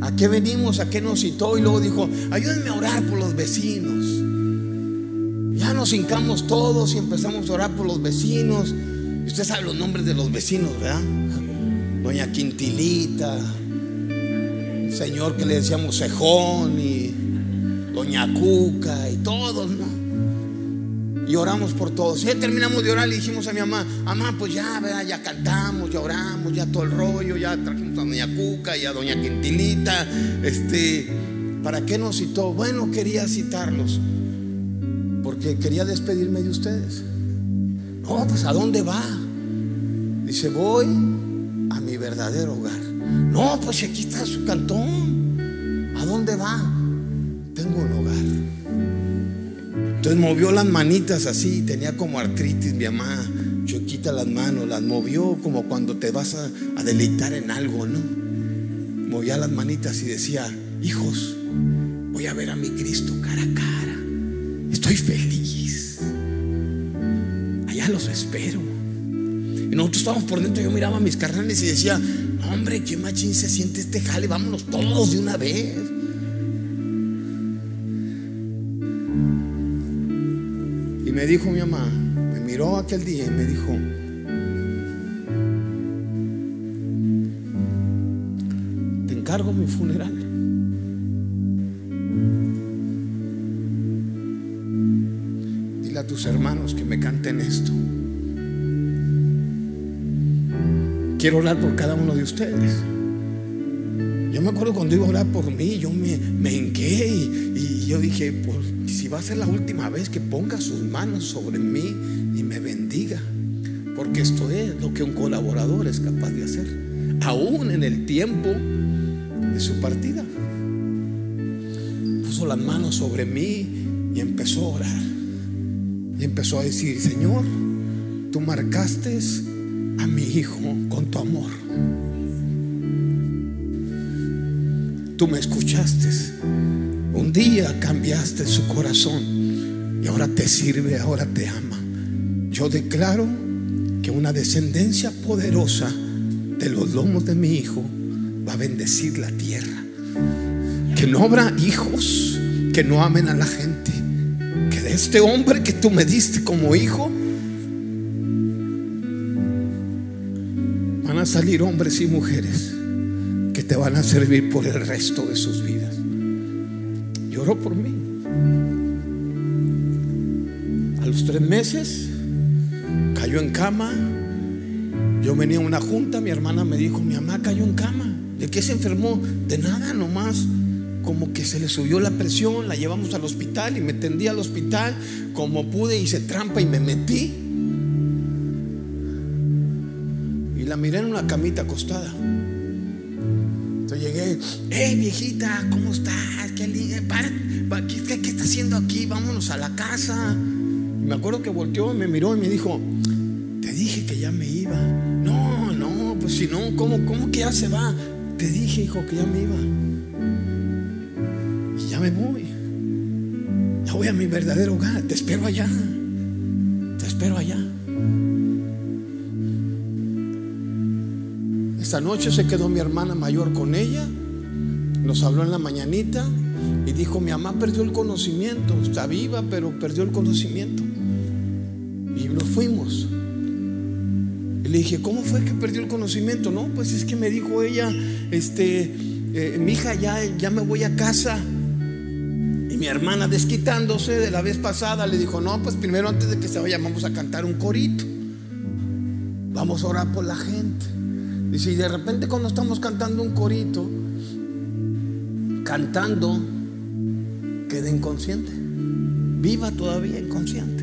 ¿A qué venimos? ¿A qué nos citó? Y luego dijo, ayúdenme a orar por los vecinos. Ya nos hincamos todos y empezamos a orar por los vecinos. Usted sabe los nombres de los vecinos, ¿verdad? Doña Quintilita, el señor que le decíamos Cejón y Doña Cuca y todos, ¿no? Y oramos por todos. Ya terminamos de orar, le dijimos a mi mamá, mamá, pues ya, ¿verdad? ya cantamos, ya oramos, ya todo el rollo, ya trajimos a Doña Cuca y a Doña Quintilita. Este, ¿para qué nos citó? Bueno, quería citarlos. Porque quería despedirme de ustedes. No, pues ¿a dónde va? Dice, voy a mi verdadero hogar. No, pues aquí está su cantón. ¿A dónde va? Hogar. Entonces movió las manitas así, tenía como artritis mi mamá, choquita las manos, las movió como cuando te vas a, a deleitar en algo, ¿no? Movía las manitas y decía, hijos, voy a ver a mi Cristo cara a cara, estoy feliz, allá los espero. Y nosotros estábamos por dentro, yo miraba a mis carnales y decía, hombre, qué machín se siente este jale, vámonos todos de una vez. Me dijo mi mamá, me miró aquel día y me dijo, te encargo mi funeral. Dile a tus hermanos que me canten esto. Quiero orar por cada uno de ustedes. Yo me acuerdo cuando iba a orar por mí, yo me, me y yo dije, pues, si va a ser la última vez que ponga sus manos sobre mí y me bendiga, porque esto es lo que un colaborador es capaz de hacer, aún en el tiempo de su partida. Puso las manos sobre mí y empezó a orar. Y empezó a decir, Señor, tú marcaste a mi hijo con tu amor. Tú me escuchaste. Un día cambiaste su corazón y ahora te sirve, ahora te ama. Yo declaro que una descendencia poderosa de los lomos de mi hijo va a bendecir la tierra. Que no habrá hijos que no amen a la gente. Que de este hombre que tú me diste como hijo van a salir hombres y mujeres que te van a servir por el resto de sus vidas. Por mí. A los tres meses cayó en cama. Yo venía a una junta, mi hermana me dijo, mi mamá cayó en cama. ¿De qué se enfermó? De nada, nomás. Como que se le subió la presión, la llevamos al hospital y me tendí al hospital como pude, hice trampa y me metí. Y la miré en una camita acostada. Entonces llegué, hey viejita, ¿cómo estás? ¿Qué, ¿Qué, está haciendo aquí? Vámonos a la casa. Me acuerdo que volteó, me miró y me dijo, te dije que ya me iba. No, no, pues si no, ¿cómo, cómo que ya se va? Te dije, hijo, que ya me iba. Y ya me voy. Ya voy a mi verdadero hogar. Te espero allá. Te espero allá. Esta noche se quedó mi hermana mayor con ella, nos habló en la mañanita y dijo, mi mamá perdió el conocimiento, está viva, pero perdió el conocimiento. Y nos fuimos. Y le dije, ¿cómo fue que perdió el conocimiento? No, pues es que me dijo ella, este, eh, mi hija, ya, ya me voy a casa. Y mi hermana, desquitándose de la vez pasada, le dijo, no, pues primero antes de que se vaya, vamos a cantar un corito. Vamos a orar por la gente. Dice, y de repente cuando estamos cantando un corito, cantando, queda inconsciente. Viva todavía inconsciente.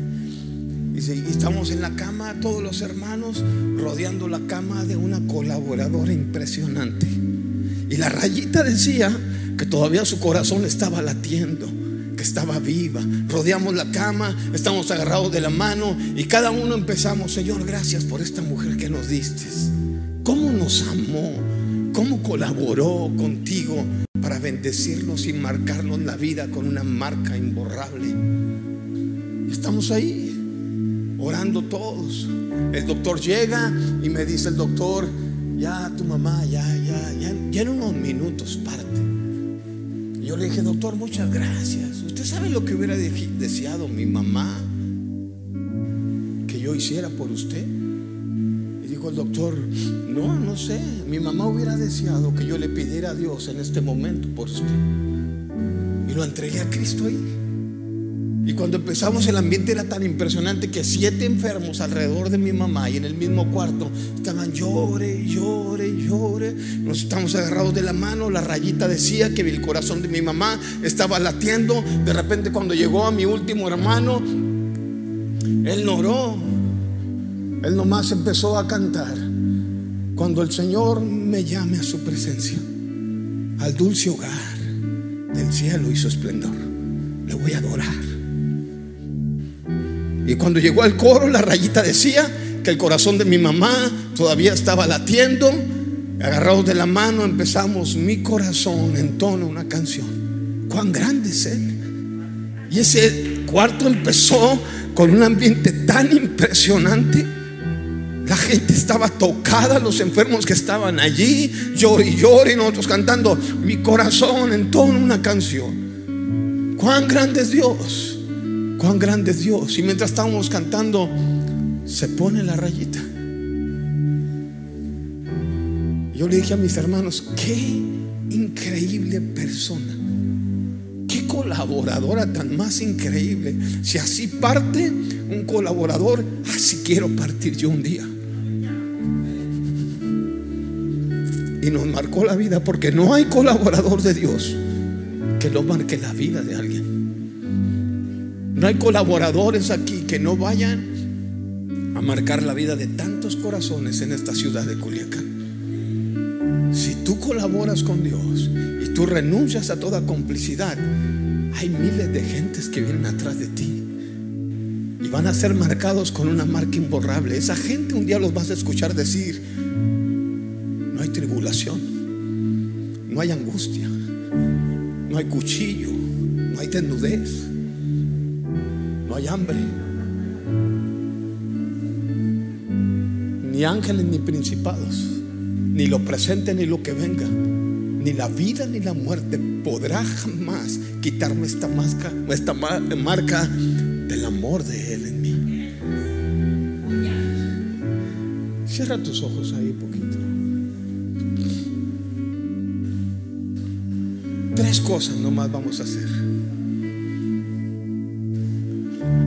Y estamos en la cama, todos los hermanos, rodeando la cama de una colaboradora impresionante. Y la rayita decía que todavía su corazón estaba latiendo, que estaba viva. Rodeamos la cama, estamos agarrados de la mano y cada uno empezamos, Señor, gracias por esta mujer que nos diste cómo nos amó, cómo colaboró contigo para bendecirnos y marcarnos la vida con una marca imborrable. Estamos ahí, orando todos. El doctor llega y me dice el doctor, ya tu mamá, ya, ya, ya, ya en unos minutos parte. Yo le dije, doctor, muchas gracias. ¿Usted sabe lo que hubiera deseado mi mamá que yo hiciera por usted? El doctor, no, no sé, mi mamá hubiera deseado que yo le pidiera a Dios en este momento por usted. Y lo entregué a Cristo ahí. Y cuando empezamos el ambiente era tan impresionante que siete enfermos alrededor de mi mamá y en el mismo cuarto estaban llore, llore, llore. Nos estamos agarrados de la mano. La rayita decía que el corazón de mi mamá estaba latiendo. De repente cuando llegó a mi último hermano, él no oró. Él nomás empezó a cantar. Cuando el Señor me llame a su presencia, al dulce hogar del cielo y su esplendor, le voy a adorar. Y cuando llegó al coro, la rayita decía que el corazón de mi mamá todavía estaba latiendo. Agarrados de la mano empezamos, mi corazón entona una canción. Cuán grande es Él. Y ese cuarto empezó con un ambiente tan impresionante la gente estaba tocada, los enfermos que estaban allí, llore, y nosotros cantando mi corazón en toda una canción. Cuán grande es Dios, cuán grande es Dios. Y mientras estábamos cantando, se pone la rayita. Yo le dije a mis hermanos, qué increíble persona, qué colaboradora tan más increíble. Si así parte un colaborador, así quiero partir yo un día. Y nos marcó la vida porque no hay colaborador de Dios que lo marque la vida de alguien. No hay colaboradores aquí que no vayan a marcar la vida de tantos corazones en esta ciudad de Culiacán. Si tú colaboras con Dios y tú renuncias a toda complicidad, hay miles de gentes que vienen atrás de ti y van a ser marcados con una marca imborrable. Esa gente un día los vas a escuchar decir, no hay angustia, no hay cuchillo, no hay desnudez, no hay hambre, ni ángeles ni principados, ni lo presente ni lo que venga, ni la vida ni la muerte podrá jamás quitarme esta, esta marca del amor de Él en mí. Cierra tus ojos ahí poquito. Tres cosas nomás vamos a hacer.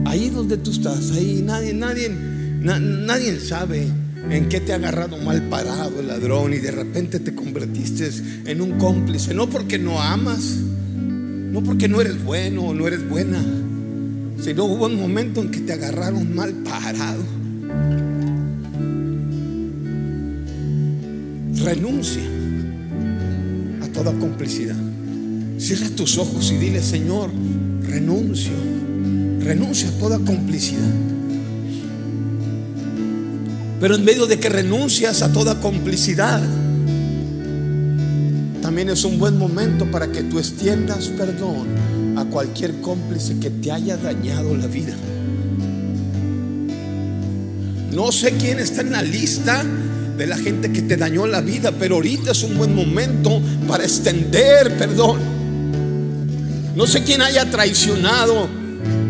Ahí donde tú estás, ahí nadie, nadie, nadie sabe en qué te ha agarrado mal parado el ladrón y de repente te convertiste en un cómplice. No porque no amas, no porque no eres bueno o no eres buena, sino hubo un momento en que te agarraron mal parado. Renuncia a toda complicidad. Cierra tus ojos y dile, Señor, renuncio, renuncio a toda complicidad. Pero en medio de que renuncias a toda complicidad, también es un buen momento para que tú extiendas perdón a cualquier cómplice que te haya dañado la vida. No sé quién está en la lista de la gente que te dañó la vida, pero ahorita es un buen momento para extender perdón. No sé quién haya traicionado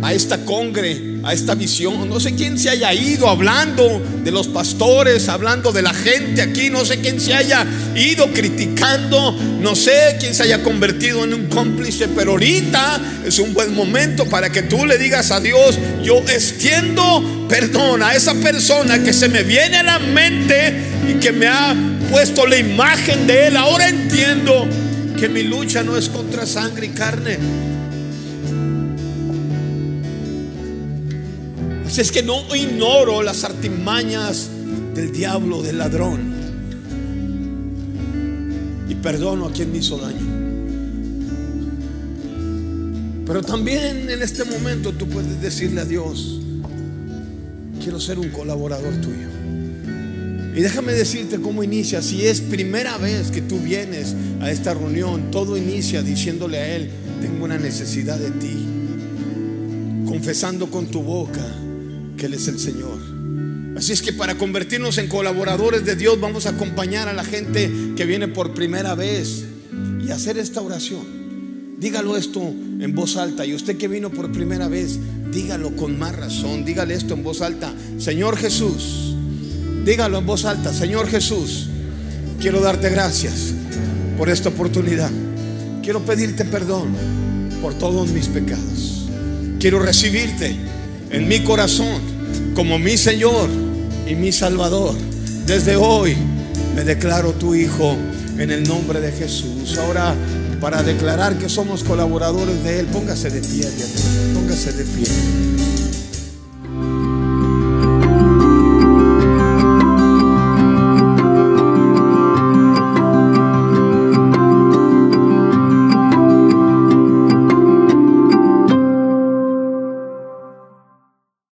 a esta congre, a esta visión. No sé quién se haya ido hablando de los pastores, hablando de la gente aquí. No sé quién se haya ido criticando. No sé quién se haya convertido en un cómplice. Pero ahorita es un buen momento para que tú le digas a Dios, yo extiendo perdón a esa persona que se me viene a la mente y que me ha puesto la imagen de Él. Ahora entiendo que mi lucha no es contra sangre y carne Así es que no ignoro las artimañas del diablo, del ladrón. Y perdono a quien me hizo daño. Pero también en este momento tú puedes decirle a Dios, quiero ser un colaborador tuyo. Y déjame decirte cómo inicia. Si es primera vez que tú vienes a esta reunión, todo inicia diciéndole a Él, tengo una necesidad de ti. Confesando con tu boca que Él es el Señor. Así es que para convertirnos en colaboradores de Dios vamos a acompañar a la gente que viene por primera vez y hacer esta oración. Dígalo esto en voz alta y usted que vino por primera vez, dígalo con más razón, dígale esto en voz alta. Señor Jesús, dígalo en voz alta, Señor Jesús, quiero darte gracias por esta oportunidad. Quiero pedirte perdón por todos mis pecados. Quiero recibirte en mi corazón como mi Señor y mi Salvador. Desde hoy me declaro tu Hijo en el nombre de Jesús. Ahora, para declarar que somos colaboradores de Él, póngase de pie, póngase de pie.